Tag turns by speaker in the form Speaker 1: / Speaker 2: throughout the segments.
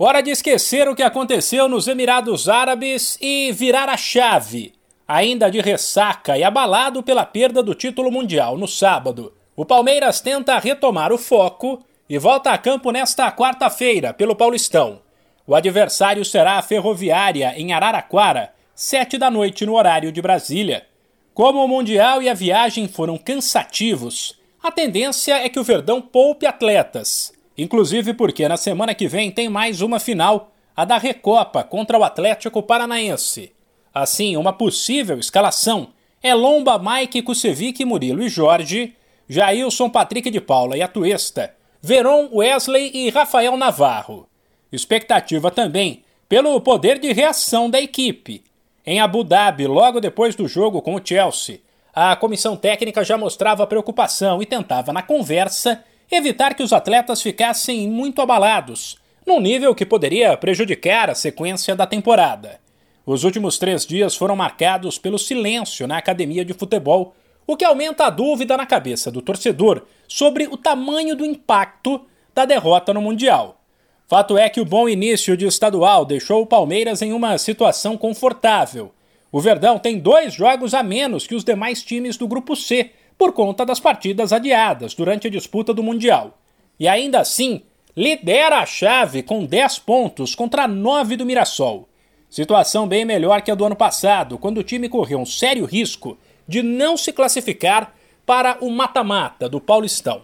Speaker 1: Hora de esquecer o que aconteceu nos Emirados Árabes e virar a chave. Ainda de ressaca e abalado pela perda do título mundial no sábado, o Palmeiras tenta retomar o foco e volta a campo nesta quarta-feira pelo Paulistão. O adversário será a Ferroviária em Araraquara, sete da noite no horário de Brasília. Como o Mundial e a viagem foram cansativos, a tendência é que o Verdão poupe atletas Inclusive porque na semana que vem tem mais uma final, a da Recopa contra o Atlético Paranaense. Assim, uma possível escalação é Lomba, Mike, Kusevic, Murilo e Jorge, Jailson, Patrick de Paula e Atuesta, Veron, Wesley e Rafael Navarro. Expectativa também pelo poder de reação da equipe. Em Abu Dhabi, logo depois do jogo com o Chelsea, a comissão técnica já mostrava preocupação e tentava, na conversa, evitar que os atletas ficassem muito abalados, num nível que poderia prejudicar a sequência da temporada. Os últimos três dias foram marcados pelo silêncio na academia de futebol, o que aumenta a dúvida na cabeça do torcedor sobre o tamanho do impacto da derrota no Mundial. Fato é que o bom início de estadual deixou o Palmeiras em uma situação confortável. O Verdão tem dois jogos a menos que os demais times do Grupo C, por conta das partidas adiadas durante a disputa do Mundial. E ainda assim, lidera a chave com 10 pontos contra 9 do Mirassol. Situação bem melhor que a do ano passado, quando o time correu um sério risco de não se classificar para o mata-mata do Paulistão.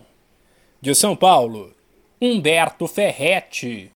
Speaker 1: De São Paulo, Humberto Ferretti.